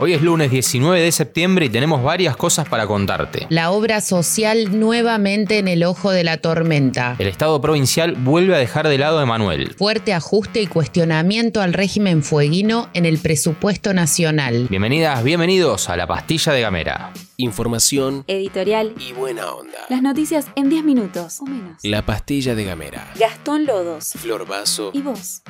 Hoy es lunes 19 de septiembre y tenemos varias cosas para contarte. La obra social nuevamente en el ojo de la tormenta. El Estado provincial vuelve a dejar de lado a Emanuel. Fuerte ajuste y cuestionamiento al régimen fueguino en el presupuesto nacional. Bienvenidas, bienvenidos a la pastilla de Gamera. Información Editorial. y buena onda. Las noticias en 10 minutos o menos. La pastilla de Gamera. Gastón Lodos. Flor Vaso. ¿Y vos?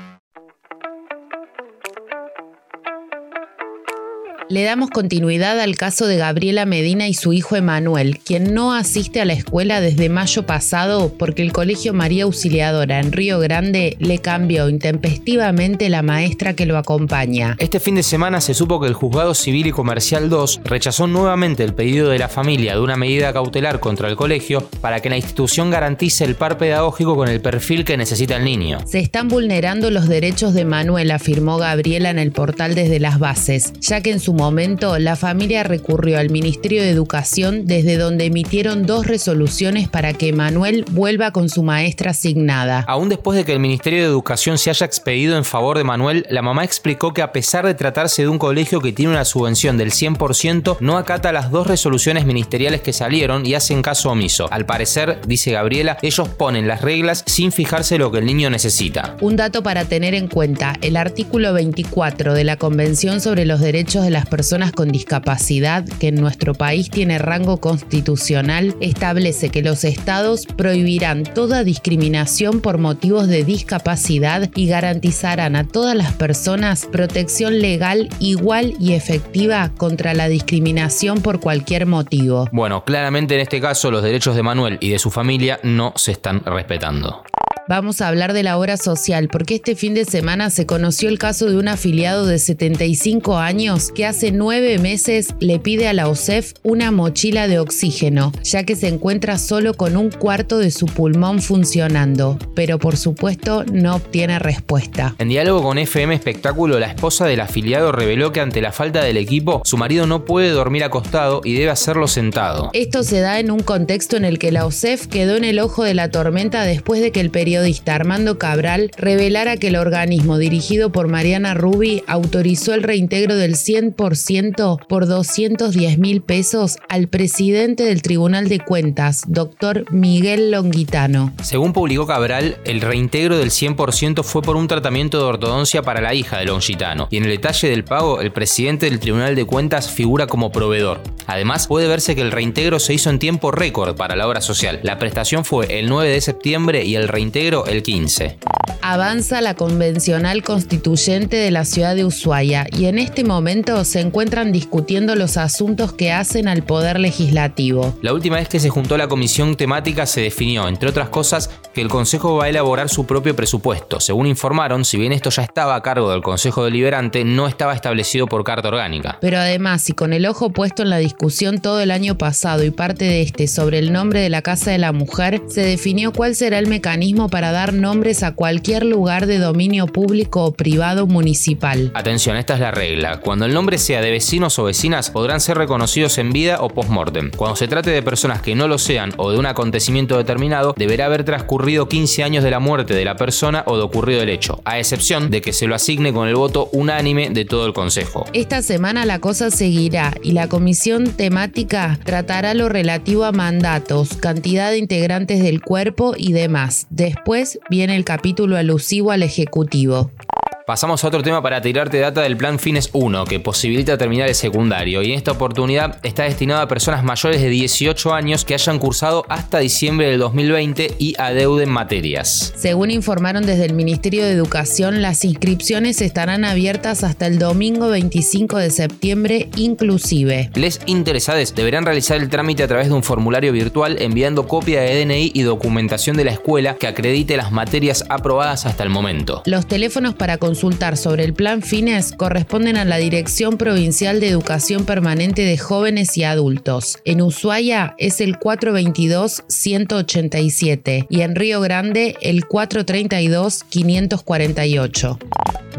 Le damos continuidad al caso de Gabriela Medina y su hijo Emanuel, quien no asiste a la escuela desde mayo pasado porque el Colegio María Auxiliadora en Río Grande le cambió intempestivamente la maestra que lo acompaña. Este fin de semana se supo que el Juzgado Civil y Comercial 2 rechazó nuevamente el pedido de la familia de una medida cautelar contra el colegio para que la institución garantice el par pedagógico con el perfil que necesita el niño. Se están vulnerando los derechos de Manuel, afirmó Gabriela en el portal desde las bases, ya que en su momento la familia recurrió al Ministerio de Educación desde donde emitieron dos resoluciones para que Manuel vuelva con su maestra asignada. Aún después de que el Ministerio de Educación se haya expedido en favor de Manuel, la mamá explicó que a pesar de tratarse de un colegio que tiene una subvención del 100%, no acata las dos resoluciones ministeriales que salieron y hacen caso omiso. Al parecer, dice Gabriela, ellos ponen las reglas sin fijarse lo que el niño necesita. Un dato para tener en cuenta, el artículo 24 de la Convención sobre los Derechos de las Personas con Discapacidad, que en nuestro país tiene rango constitucional, establece que los estados prohibirán toda discriminación por motivos de discapacidad y garantizarán a todas las personas protección legal igual y efectiva contra la discriminación por cualquier motivo. Bueno, claramente en este caso los derechos de Manuel y de su familia no se están respetando. Vamos a hablar de la obra social porque este fin de semana se conoció el caso de un afiliado de 75 años que hace nueve meses le pide a la OSEF una mochila de oxígeno, ya que se encuentra solo con un cuarto de su pulmón funcionando, pero por supuesto no obtiene respuesta. En diálogo con FM Espectáculo, la esposa del afiliado reveló que ante la falta del equipo, su marido no puede dormir acostado y debe hacerlo sentado. Esto se da en un contexto en el que la OSEF quedó en el ojo de la tormenta después de que el periodista Armando Cabral revelara que el organismo dirigido por Mariana Rubi autorizó el reintegro del 100% por 210 mil pesos al presidente del Tribunal de Cuentas, doctor Miguel Longuitano. Según publicó Cabral, el reintegro del 100% fue por un tratamiento de ortodoncia para la hija de Longitano, y en el detalle del pago, el presidente del Tribunal de Cuentas figura como proveedor. Además, puede verse que el reintegro se hizo en tiempo récord para la obra social. La prestación fue el 9 de septiembre y el reintegro el 15. Avanza la convencional constituyente de la ciudad de Ushuaia y en este momento se encuentran discutiendo los asuntos que hacen al Poder Legislativo. La última vez que se juntó la comisión temática se definió, entre otras cosas, que el Consejo va a elaborar su propio presupuesto. Según informaron, si bien esto ya estaba a cargo del Consejo Deliberante, no estaba establecido por carta orgánica. Pero además, y con el ojo puesto en la discusión todo el año pasado y parte de este sobre el nombre de la Casa de la Mujer, se definió cuál será el mecanismo para dar nombres a cualquier lugar de dominio público o privado municipal. Atención, esta es la regla. Cuando el nombre sea de vecinos o vecinas, podrán ser reconocidos en vida o post-mortem. Cuando se trate de personas que no lo sean o de un acontecimiento determinado, deberá haber transcurrido 15 años de la muerte de la persona o de ocurrido el hecho, a excepción de que se lo asigne con el voto unánime de todo el Consejo. Esta semana la cosa seguirá y la comisión temática tratará lo relativo a mandatos, cantidad de integrantes del cuerpo y demás. Después viene el capítulo alusivo al Ejecutivo. Pasamos a otro tema para tirarte data del Plan Fines 1, que posibilita terminar el secundario, y en esta oportunidad está destinado a personas mayores de 18 años que hayan cursado hasta diciembre del 2020 y adeuden materias. Según informaron desde el Ministerio de Educación, las inscripciones estarán abiertas hasta el domingo 25 de septiembre inclusive. Les interesados deberán realizar el trámite a través de un formulario virtual enviando copia de DNI y documentación de la escuela que acredite las materias aprobadas hasta el momento. Los teléfonos para consultar sobre el plan Fines corresponden a la Dirección Provincial de Educación Permanente de Jóvenes y Adultos. En Ushuaia es el 422-187 y en Río Grande el 432-548.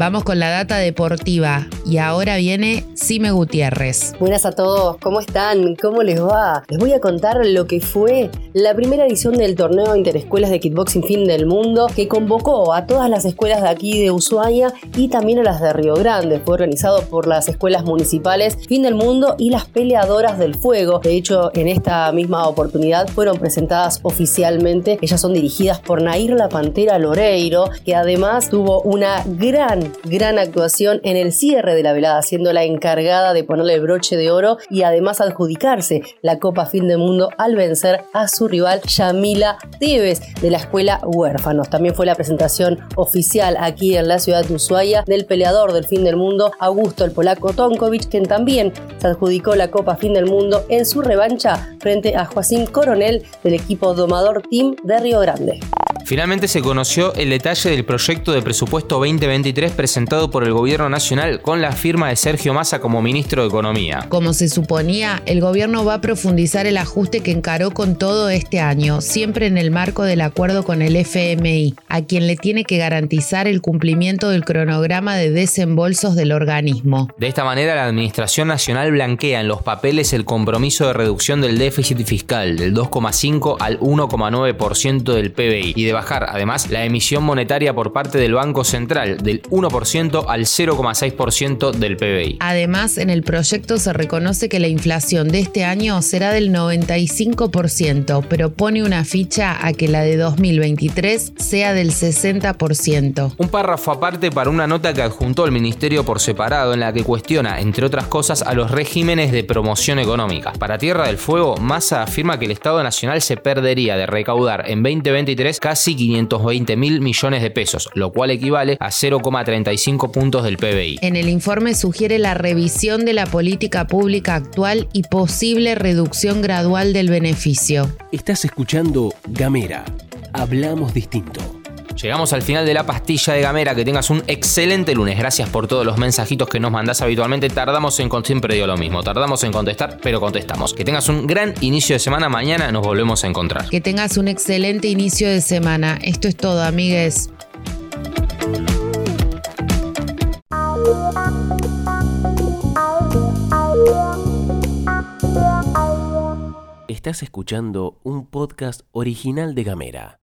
Vamos con la data deportiva y ahora viene Sime Gutiérrez. Buenas a todos, ¿cómo están? ¿Cómo les va? Les voy a contar lo que fue la primera edición del torneo Interescuelas de Kickboxing Fin del Mundo que convocó a todas las escuelas de aquí de Ushuaia y también a las de Río Grande. Fue organizado por las escuelas municipales Fin del Mundo y las Peleadoras del Fuego. De hecho, en esta misma oportunidad fueron presentadas oficialmente. Ellas son dirigidas por Nair La Pantera Loreiro, que además tuvo una gran gran, actuación en el cierre de la velada, siendo la encargada de ponerle el broche de oro y además adjudicarse la Copa Fin del Mundo al vencer a su rival Yamila Tevez de la Escuela Huérfanos. También fue la presentación oficial aquí en la ciudad de Del peleador del Fin del Mundo, Augusto el Polaco Tonkovic, quien también se adjudicó la Copa Fin del Mundo en su revancha frente a Joaquín Coronel del equipo Domador Team de Río Grande. Finalmente se conoció el detalle del proyecto de presupuesto 2023 presentado por el Gobierno Nacional con la firma de Sergio Massa como ministro de Economía. Como se suponía, el gobierno va a profundizar el ajuste que encaró con todo este año, siempre en el marco del acuerdo con el FMI, a quien le tiene que garantizar el cumplimiento del cronograma de desembolsos del organismo. De esta manera, la Administración Nacional blanquea en los papeles el compromiso de reducción del déficit fiscal del 2,5 al 1,9% del PBI y de bajar además la emisión monetaria por parte del Banco Central del 1% al 0,6% del PBI. Además, en el proyecto se reconoce que la inflación de este año será del 95%, pero pone una ficha a que la de 2023 sea del 60%. Un párrafo aparte para una nota que adjuntó el Ministerio por separado en la que cuestiona, entre otras cosas, a los regímenes de promoción económica. Para Tierra del Fuego, Massa afirma que el Estado Nacional se perdería de recaudar en 2023 casi 520 mil millones de pesos, lo cual equivale a 0,35 puntos del PBI. En el informe sugiere la revisión de la política pública actual y posible reducción gradual del beneficio. Estás escuchando Gamera. Hablamos distinto. Llegamos al final de la pastilla de Gamera. Que tengas un excelente lunes. Gracias por todos los mensajitos que nos mandás habitualmente. Tardamos en siempre digo lo mismo. Tardamos en contestar, pero contestamos. Que tengas un gran inicio de semana. Mañana nos volvemos a encontrar. Que tengas un excelente inicio de semana. Esto es todo, amigues. Estás escuchando un podcast original de Gamera.